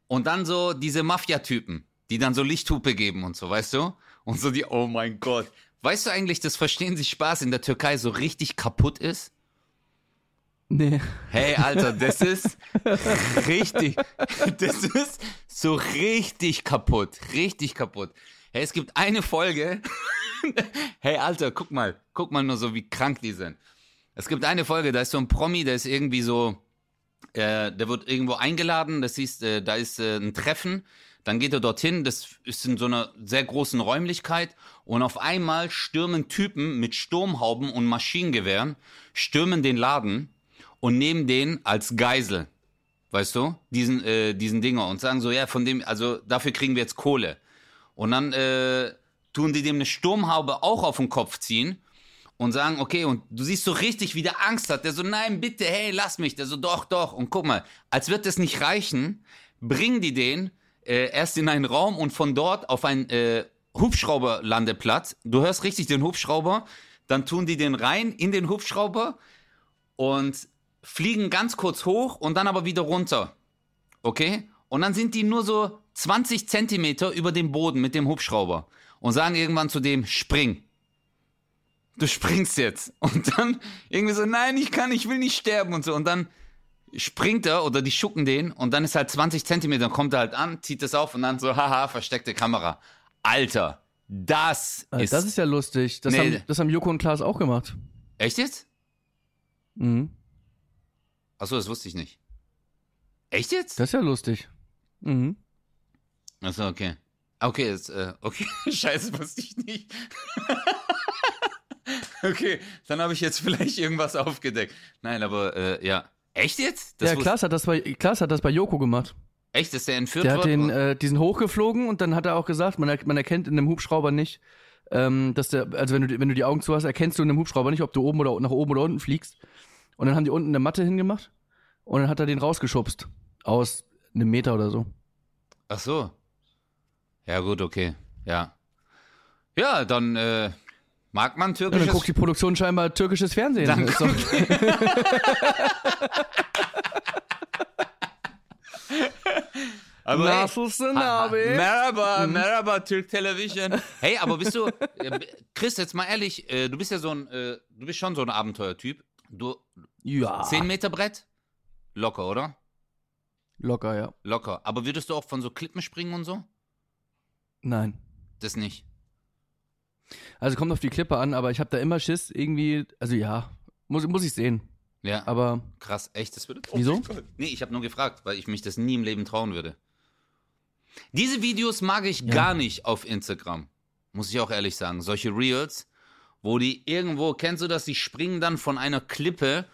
und dann so diese Mafia-Typen, die dann so Lichthupe geben und so, weißt du? Und so die, oh mein Gott. Weißt du eigentlich, dass Verstehen Sie Spaß in der Türkei so richtig kaputt ist? Nee. Hey, Alter, das ist richtig, das ist so richtig kaputt, richtig kaputt. Hey, es gibt eine Folge. Hey, Alter, guck mal, guck mal nur so, wie krank die sind. Es gibt eine Folge, da ist so ein Promi, der ist irgendwie so, äh, der wird irgendwo eingeladen, das hieß, äh, da ist äh, ein Treffen, dann geht er dorthin, das ist in so einer sehr großen Räumlichkeit und auf einmal stürmen Typen mit Sturmhauben und Maschinengewehren, stürmen den Laden und nehmen den als Geisel, weißt du, diesen, äh, diesen Dinger und sagen so, ja, von dem, also dafür kriegen wir jetzt Kohle. Und dann äh, tun die dem eine Sturmhaube auch auf den Kopf ziehen und sagen, okay, und du siehst so richtig, wie der Angst hat. Der so, nein, bitte, hey, lass mich. Der so, doch, doch. Und guck mal, als wird das nicht reichen, bringen die den äh, erst in einen Raum und von dort auf einen äh, Hubschrauberlandeplatz. Du hörst richtig den Hubschrauber. Dann tun die den rein in den Hubschrauber und fliegen ganz kurz hoch und dann aber wieder runter. Okay? Und dann sind die nur so 20 Zentimeter über dem Boden mit dem Hubschrauber und sagen irgendwann zu dem, spring. Du springst jetzt. Und dann irgendwie so, nein, ich kann, ich will nicht sterben und so. Und dann springt er oder die schucken den und dann ist halt 20 Zentimeter, kommt er halt an, zieht das auf und dann so, haha, versteckte Kamera. Alter, das Also ist... das ist ja lustig. Das, Nee. haben, das haben Joko und Klaas auch gemacht. echt jetzt? Mhm. Achso, das wusste ich nicht. Echt jetzt? Das ist ja lustig. Mhm. Achso, okay. Okay, jetzt, äh, okay. Scheiße, wusste ich nicht. okay, dann habe ich jetzt vielleicht irgendwas aufgedeckt. Nein, aber äh, ja. Echt jetzt? Das ja, Klaas hat, das bei, Klaas hat das bei Joko gemacht. Echt, dass der entführt Der hat den, äh, diesen hochgeflogen und dann hat er auch gesagt, man, man erkennt in einem Hubschrauber nicht, ähm, dass der, also wenn du, wenn du die Augen zu hast, erkennst du in einem Hubschrauber nicht, ob du oben oder nach oben oder unten fliegst. Und dann haben die unten eine Matte hingemacht und dann hat er den rausgeschubst. Aus einem Meter oder so. Ach so. Ja, gut, okay. Ja. Ja, dann äh, mag man Ja, dann türkisches. guckt die Produktion scheinbar türkisches Fernsehen. Dann Ist doch, aber Nasılsın abi? Merhaba, Merhaba, Türk Television. Hey, aber bist du, äh, Chris, jetzt mal ehrlich, äh, du bist ja so ein, äh, du bist schon so ein Abenteuertyp. Du, Ja. 10 Meter Brett? Locker, oder? Locker, ja. Locker. Aber würdest du auch von so Klippen springen und so? Nein. Das nicht. Also kommt auf die Klippe an, aber ich habe da immer Schiss, irgendwie, also ja, muss, muss ich sehen. Ja, Aber krass, echt, das würde. Wieso? Nee, ich habe nur gefragt, weil ich mich das nie im Leben trauen würde. Diese Videos mag ich Ja. gar nicht auf Instagram. Muss ich auch ehrlich sagen. Solche Reels, wo die irgendwo, kennst du das, die springen dann von einer Klippe,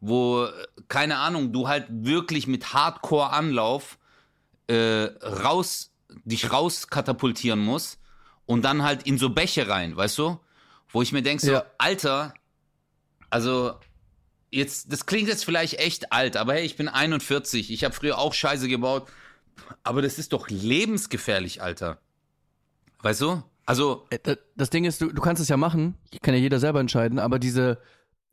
wo, keine Ahnung, du halt wirklich mit Hardcore-Anlauf äh, raus, dich raus katapultieren musst und dann halt in so Bäche rein, weißt du? Wo ich mir denke, so, Ja. Alter, also jetzt, das klingt jetzt vielleicht echt alt, aber hey, ich bin 41, ich habe früher auch Scheiße gebaut, aber das ist doch lebensgefährlich, Alter. Weißt du? Also, äh, da- das Ding ist, du, du kannst es ja machen, kann ja jeder selber entscheiden, aber diese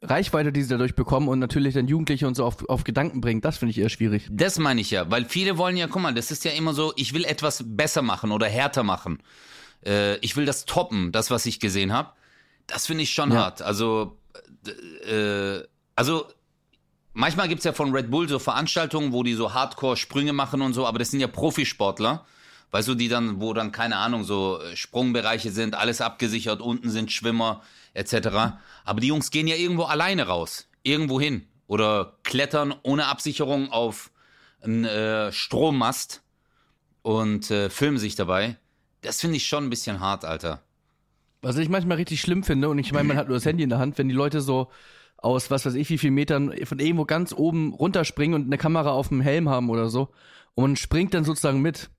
Reichweite, die sie dadurch bekommen und natürlich dann Jugendliche und so auf, auf Gedanken bringen, das finde ich eher schwierig. das meine ich ja, weil viele wollen ja, guck mal, das ist ja immer so, ich will etwas besser machen oder härter machen. Äh, ich will das toppen, das, was ich gesehen habe. Das finde ich schon Ja. hart. Also, äh, also manchmal gibt's ja von Red Bull so Veranstaltungen, wo die so Hardcore-Sprünge machen und so, aber das sind ja Profisportler. Weißt du, die dann, wo dann, keine Ahnung, so äh, Sprungbereiche sind, alles abgesichert, unten sind Schwimmer, etc. Aber die Jungs gehen ja irgendwo alleine raus, irgendwo hin. Oder klettern ohne Absicherung auf einen äh, Strommast und äh, filmen sich dabei. Das finde ich schon ein bisschen hart, Alter. Was ich manchmal richtig schlimm finde, und ich meine, man hat nur das Handy in der Hand, wenn die Leute so aus was weiß ich wie viel Metern von irgendwo ganz oben runterspringen und eine Kamera auf dem Helm haben oder so und man springt dann sozusagen mit.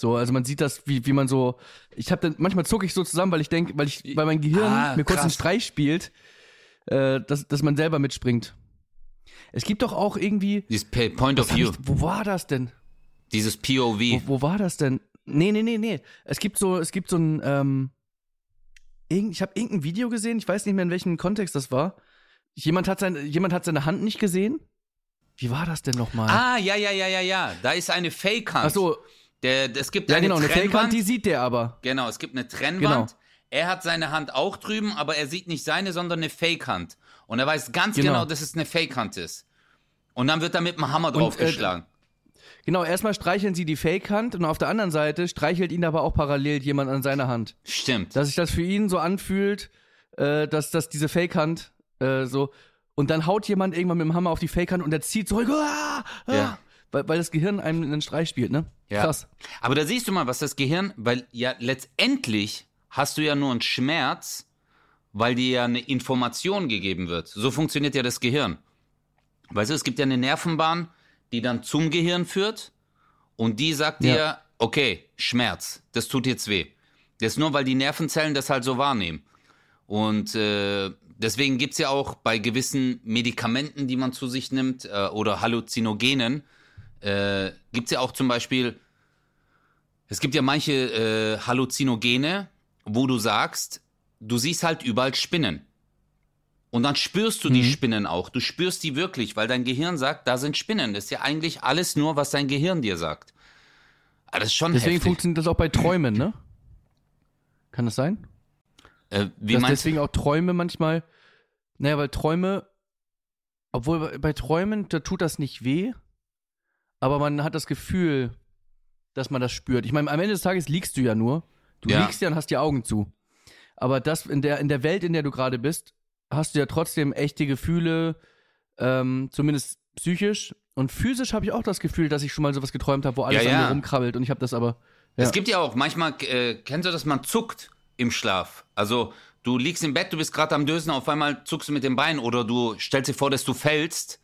So, also man sieht das, wie, wie man so. Ich habe dann manchmal zucke ich so zusammen, weil ich denke, weil ich, weil mein Gehirn Ah, mir kurz einen. Streich spielt, äh, dass, dass man selber mitspringt. Es gibt doch auch irgendwie. Dieses Point of View, ich, wo war das denn? dieses POV. Wo, wo war das denn? Nee, nee, nee, nee. Es gibt so, es gibt so ein, ähm, irgend, ich habe irgendein Video gesehen, ich weiß nicht mehr in welchem Kontext das war. Jemand hat, sein, jemand hat seine Hand nicht gesehen. Wie war das denn nochmal? Ah, ja, ja, ja, ja, ja. Da ist eine Fake-Hand. Ach so, Der, es gibt ja eine genau, eine Trennwand. Fake-Hand, die sieht der aber. Genau, es gibt eine Trennwand. er hat seine Hand auch drüben, aber er sieht nicht seine, sondern eine Fake-Hand. Und er weiß ganz genau, Genau. dass es eine Fake-Hand ist. Und dann wird da mit dem Hammer äh, draufgeschlagen. Genau, erstmal streicheln sie die Fake-Hand und auf der anderen Seite streichelt ihn aber auch parallel jemand an seiner Hand. Stimmt. Dass sich das für ihn so anfühlt, äh, dass, dass diese Fake-Hand äh, so. Und dann haut jemand irgendwann mit dem Hammer auf die Fake-Hand und er zieht zurück. Ah, ah, Ja. Weil, weil das Gehirn einem einen Streich spielt, ne? Ja. Krass. Aber da siehst du mal, was das Gehirn, weil ja letztendlich hast du ja nur einen Schmerz, weil dir ja eine Information gegeben wird. So funktioniert ja das Gehirn. Weißt du, es gibt ja eine Nervenbahn, die dann zum Gehirn führt und die sagt Ja. dir, okay, Schmerz, das tut jetzt weh. Das ist nur, weil die Nervenzellen das halt so wahrnehmen. Und äh, deswegen gibt's ja auch bei gewissen Medikamenten, die man zu sich nimmt, äh, oder Halluzinogenen, äh, gibt's ja auch zum Beispiel es gibt ja manche äh, Halluzinogene, wo du sagst, du siehst halt überall Spinnen. Und dann spürst du die Mhm. Spinnen auch. Du spürst die wirklich, weil dein Gehirn sagt, da sind Spinnen. Das ist ja eigentlich alles nur, was dein Gehirn dir sagt. Aber das ist schon Deswegen heftig. funktioniert das auch bei Träumen, ne? Kann das sein? Äh, wie Dass meinst du? deswegen auch Träume manchmal. Naja, weil Träume, obwohl bei Träumen, da tut das nicht weh, aber man hat das Gefühl, dass man das spürt. Ich meine, am Ende des Tages liegst du ja nur. Du Ja. liegst ja und hast die Augen zu. Aber das in der, in der Welt, in der du gerade bist, hast du ja trotzdem echte Gefühle, ähm, zumindest psychisch. Und physisch habe ich auch das Gefühl, dass ich schon mal sowas geträumt habe, wo alles Ja, an ja. mir rumkrabbelt und ich habe das aber. Ja. Es gibt ja auch manchmal, äh, kennst du das, man zuckt im Schlaf. Also du liegst im Bett, du bist gerade am Dösen, auf einmal zuckst du mit dem Bein oder du stellst dir vor, dass du fällst.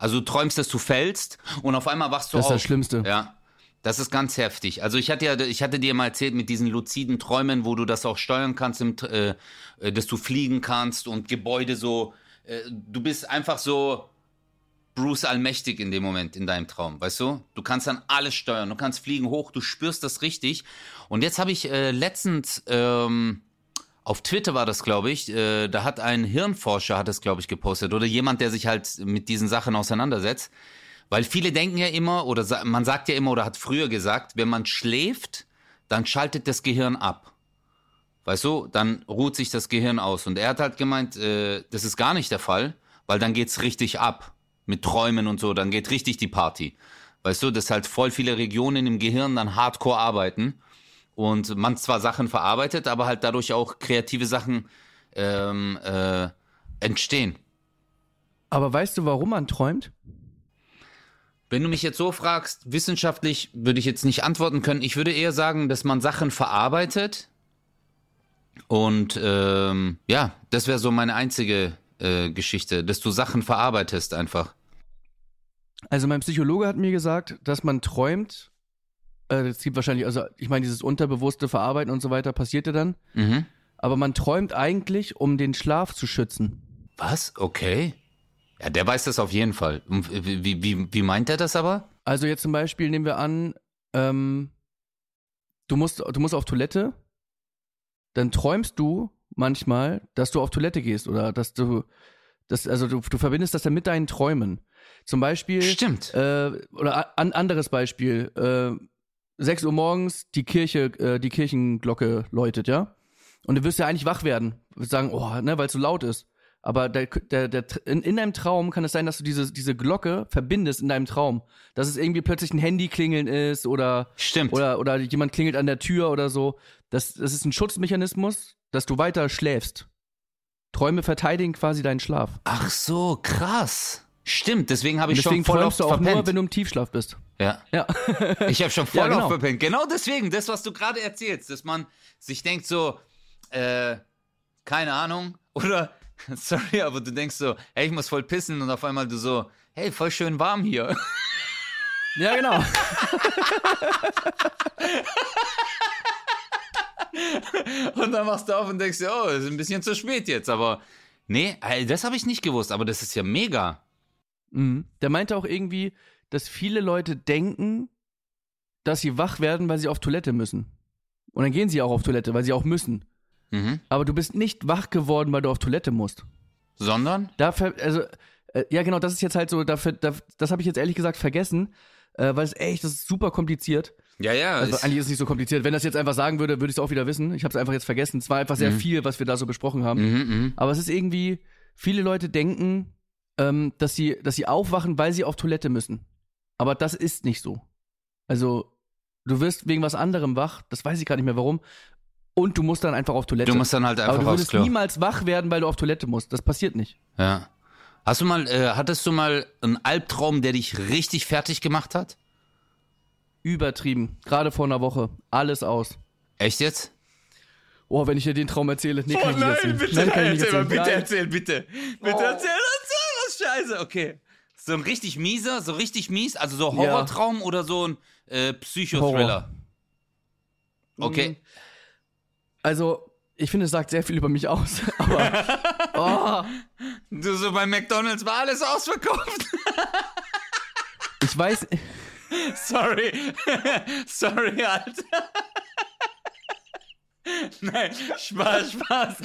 Also du träumst, dass du fällst und auf einmal wachst du Das ist auf. das Schlimmste. Ja. Das ist ganz heftig. Also ich hatte ja, ich hatte dir mal erzählt mit diesen luziden Träumen, wo du das auch steuern kannst, im, äh, äh, dass du fliegen kannst und Gebäude so. Äh, du bist einfach so Bruce allmächtig in dem Moment in deinem Traum, weißt du? Du kannst dann alles steuern, du kannst fliegen hoch, du spürst das richtig. Und jetzt habe ich äh, letztens ähm, auf Twitter war das, glaube ich, äh, da hat ein Hirnforscher hat es, glaube ich, gepostet oder jemand, der sich halt mit diesen Sachen auseinandersetzt. Weil viele denken ja immer, oder sa- man sagt ja immer, oder hat früher gesagt, wenn man schläft, dann schaltet das Gehirn ab. Weißt du, dann ruht sich das Gehirn aus. Und er hat halt gemeint, äh, das ist gar nicht der Fall, weil dann geht's richtig ab. Mit Träumen und so, dann geht richtig die Party. Weißt du, dass halt voll viele Regionen im Gehirn dann hardcore arbeiten und man zwar Sachen verarbeitet, aber halt dadurch auch kreative Sachen ähm, äh, entstehen. Aber weißt du, warum man träumt? Wenn du mich jetzt so fragst, wissenschaftlich würde ich jetzt nicht antworten können. Ich würde eher sagen, dass man Sachen verarbeitet. Und ähm, ja, das wäre so meine einzige äh, Geschichte, dass du Sachen verarbeitest einfach. Also mein Psychologe hat mir gesagt, dass man träumt. Äh, das gibt wahrscheinlich, also ich meine, dieses unterbewusste Verarbeiten und so weiter passiert ja dann. Mhm. Aber man träumt eigentlich, um den Schlaf zu schützen. Was? Okay. Ja, der weiß das auf jeden Fall. Wie, wie, wie meint er das aber? Also jetzt zum Beispiel nehmen wir an, ähm, du musst, du musst auf Toilette, dann träumst du manchmal, dass du auf Toilette gehst oder dass du, das, also du, du verbindest das dann mit deinen Träumen. Zum Beispiel, Stimmt. äh, oder an, anderes Beispiel, äh, 6 Uhr morgens die Kirche, äh, die Kirchenglocke läutet, ja? Und du wirst ja eigentlich wach werden, wirst sagen, oh, ne, weil es so laut ist. Aber der, der, der, in, in deinem Traum kann es sein, dass du diese, diese Glocke verbindest in deinem Traum. Dass es irgendwie plötzlich ein Handy klingeln ist oder, Stimmt. oder, oder jemand klingelt an der Tür oder so. Das, das ist ein Schutzmechanismus, dass du weiter schläfst. Träume verteidigen quasi deinen Schlaf. Ach so, krass. Stimmt, deswegen habe ich deswegen schon voll oft du auch verpennt. nur, wenn du im Tiefschlaf bist. Ja. Ja. Ich habe schon voll Ja, genau. verpennt. Genau deswegen, das, was du gerade erzählst, dass man sich denkt so, äh, keine Ahnung, oder, sorry, aber du denkst so, hey, ich muss voll pissen und auf einmal du so, hey, voll schön warm hier. ja, genau. Und dann machst du auf und denkst dir, oh, ist ein bisschen zu spät jetzt, aber nee, das habe ich nicht gewusst, aber das ist ja mega. Mhm. Der meinte auch irgendwie, dass viele Leute denken, dass sie wach werden, weil sie auf Toilette müssen. Und dann gehen sie auch auf Toilette, weil sie auch müssen. Mhm. Aber du bist nicht wach geworden, weil du auf Toilette musst. Sondern? Da ver also, äh, ja genau, das ist jetzt halt so, dafür, da, das habe ich jetzt ehrlich gesagt vergessen, äh, weil es echt, das ist super kompliziert. Ja, ja. Also ist- eigentlich ist es nicht so kompliziert. Wenn das jetzt einfach sagen würde, würde ich es auch wieder wissen. Ich habe es einfach jetzt vergessen. Es war einfach sehr viel, was wir da so besprochen haben. Mhm, mhm. Aber es ist irgendwie, viele Leute denken, ähm, dass, sie, dass sie aufwachen, weil sie auf Toilette müssen. Aber das ist nicht so. Also, du wirst wegen was anderem wach, das weiß ich gar nicht mehr warum. Und du musst dann einfach auf Toilette. Du musst dann halt Aber einfach du aufs würdest niemals wach werden, weil du auf Toilette musst. Das passiert nicht. Ja. Hast du mal, äh, hattest du mal einen Albtraum, der dich richtig fertig gemacht hat? Übertrieben. Gerade vor einer Woche. Alles aus. Echt jetzt? Oh, wenn ich dir den Traum erzähle. Nee, Oh kann ich nicht erzählen. Nein, kann ich nicht erzählen. Nein. erzähl, bitte. Bitte Oh. erzähl, erzähl was Scheiße, okay. So ein richtig mieser, so richtig mies, also so Ja. Horrortraum oder so ein äh, Psychothriller? Okay. Also, ich finde, es sagt sehr viel über mich aus. Aber, oh, Du so bei McDonalds war alles ausverkauft. ich weiß, Sorry. Sorry, Alter. Nein, Spaß, Spaß.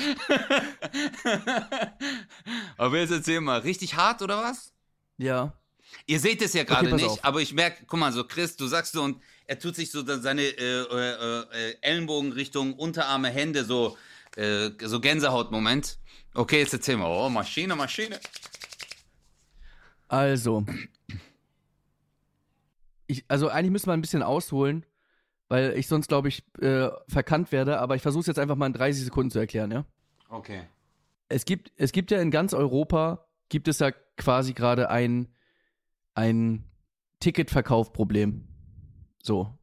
Aber jetzt erzähl mal, richtig hart oder was? Ja. Ihr seht es ja gerade pass nicht, auf. aber ich merke, guck mal, so Chris, du sagst so und er tut sich so seine äh, äh, äh, Ellenbogen Richtung Unterarme, Hände, so, äh, so Gänsehautmoment. Okay, jetzt erzähl mal. Oh, Maschine, Maschine. Also. Ich, also eigentlich müssen wir ein bisschen ausholen, weil ich sonst, glaube ich, äh, verkannt werde, aber ich versuche es jetzt einfach mal in 30 Sekunden zu erklären, ja? Okay. Es gibt, es gibt ja in ganz Europa, gibt es ja quasi gerade ein, ein Ticketverkaufproblem. So.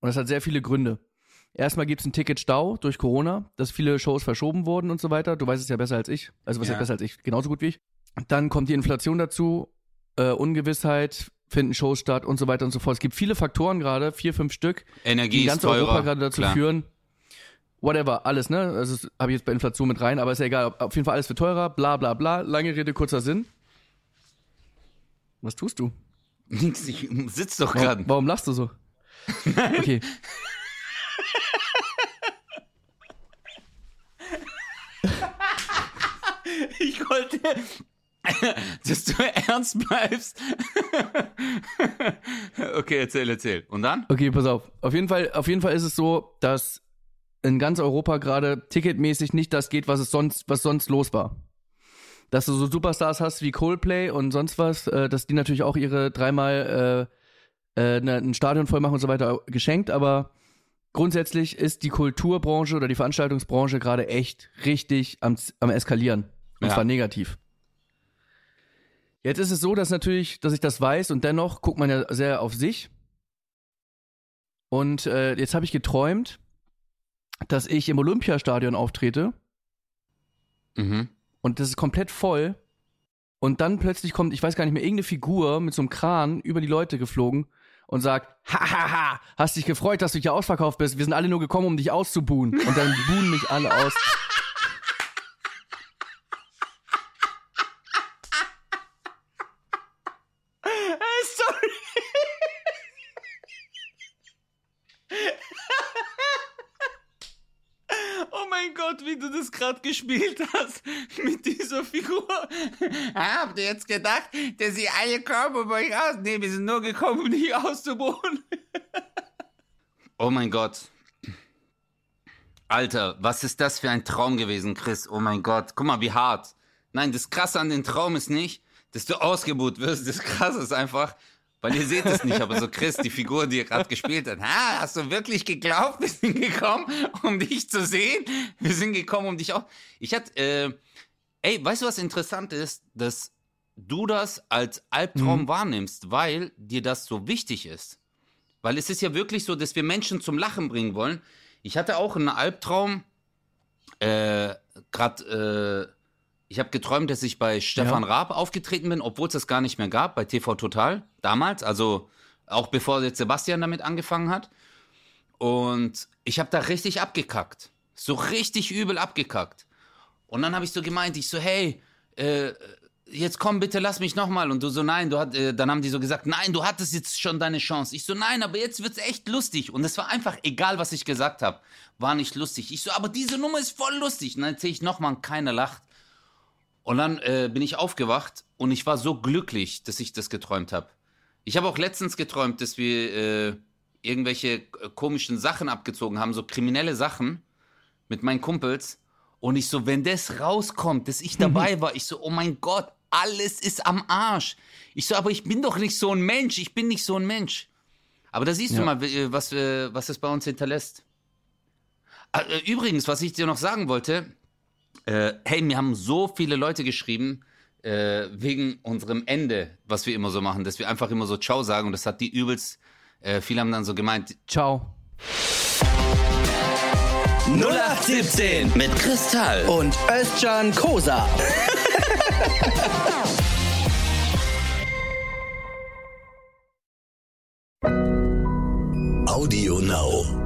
Und das hat sehr viele Gründe. Erstmal gibt es einen Ticketstau durch Corona, dass viele Shows verschoben wurden und so weiter. Du weißt es ja besser als ich. Also was Ja. besser als ich? Genauso gut wie ich. Dann kommt die Inflation dazu, äh, Ungewissheit, finden Shows statt und so weiter und so fort. Es gibt viele Faktoren gerade, vier, fünf Stück, Energie die ganz. Europa gerade dazu klar. führen. Whatever, alles, ne? Also habe ich jetzt bei Inflation mit rein, aber ist ja egal. Auf jeden Fall alles wird teurer, bla bla bla. Lange Rede, kurzer Sinn. Was tust du? Nix, ich sitz doch Warum, gerade. warum lachst du so? Okay. Ich wollte, dass du ernst bleibst. okay, erzähl, erzähl. Und dann? Okay, pass auf. Auf jeden Fall, auf jeden Fall ist es so, dass in ganz Europa gerade ticketmäßig nicht das geht, was es sonst, was sonst los war. Dass du so Superstars hast wie Coldplay und sonst was, äh, dass die natürlich auch ihre dreimal äh, äh, ne, ein Stadion voll machen und so weiter geschenkt, aber grundsätzlich ist die Kulturbranche oder die Veranstaltungsbranche gerade echt richtig am, am eskalieren. Und Ja. zwar negativ. Jetzt ist es so, dass natürlich, dass ich das weiß und dennoch guckt man ja sehr auf sich. Und äh, jetzt habe ich geträumt, dass ich im Olympiastadion auftrete Mhm. und das ist komplett voll. Und dann plötzlich kommt, ich weiß gar nicht mehr, irgendeine Figur mit so einem Kran über die Leute geflogen und sagt, hahaha, hast dich gefreut, dass du hier ausverkauft bist. Wir sind alle nur gekommen, um dich auszubuhen. Und dann buhen mich alle aus. Sorry. Oh mein Gott, wie du das gerade gespielt hast mit dieser Figur. Habt ihr jetzt gedacht, dass sie alle kommen, um euch aus? Nee, wir sind nur gekommen, um dich auszubauen. Oh mein Gott. Alter, was ist das für ein Traum gewesen, Chris? Oh mein Gott. Guck mal, wie hart. Nein, das Krasse an dem Traum ist nicht, dass du ausgebuht wirst. Das Krasse ist einfach, weil ihr seht es nicht, aber so Chris, die Figur, die er gerade gespielt hat. Ha, hast du wirklich geglaubt, wir sind gekommen, um dich zu sehen? Wir sind gekommen, um dich auch. Ich hatte, äh, ey, weißt du, was interessant ist? Dass du das als Albtraum Mhm. wahrnimmst, weil dir das so wichtig ist. Weil es ist ja wirklich so, dass wir Menschen zum Lachen bringen wollen. Ich hatte auch einen Albtraum, äh, gerade, äh, ich habe geträumt, dass ich bei Stefan Ja. Raab aufgetreten bin, obwohl es das gar nicht mehr gab, bei TV Total, damals, also auch bevor jetzt Sebastian damit angefangen hat. Und ich habe da richtig abgekackt. So richtig übel abgekackt. Und dann habe ich so gemeint, ich so, hey, äh, jetzt komm bitte, lass mich nochmal. Und du so, nein, du hat, äh, dann haben die so gesagt, nein, du hattest jetzt schon deine Chance. Ich so, nein, aber jetzt wird's echt lustig. Und es war einfach, egal was ich gesagt habe, war nicht lustig. Ich so, aber diese Nummer ist voll lustig. Und dann erzähle ich nochmal und keiner lacht. Und dann äh, bin ich aufgewacht und ich war so glücklich, dass ich das geträumt habe. Ich habe auch letztens geträumt, dass wir äh, irgendwelche äh, komischen Sachen abgezogen haben, so kriminelle Sachen mit meinen Kumpels. Und ich so, wenn das rauskommt, dass ich dabei war, ich so, oh mein Gott, alles ist am Arsch. Ich so, aber ich bin doch nicht so ein Mensch, ich bin nicht so ein Mensch. Aber da siehst du Ja. mal, wie- was, äh, was es bei uns hinterlässt. Äh, Übrigens, was ich dir noch sagen wollte, äh, hey, mir haben so viele Leute geschrieben, äh, wegen unserem Ende, was wir immer so machen, dass wir einfach immer so Ciao sagen und das hat die übelst, äh, viele haben dann so gemeint, Ciao. 0817 mit Kristall. und Özcan Kosa. Audio Now.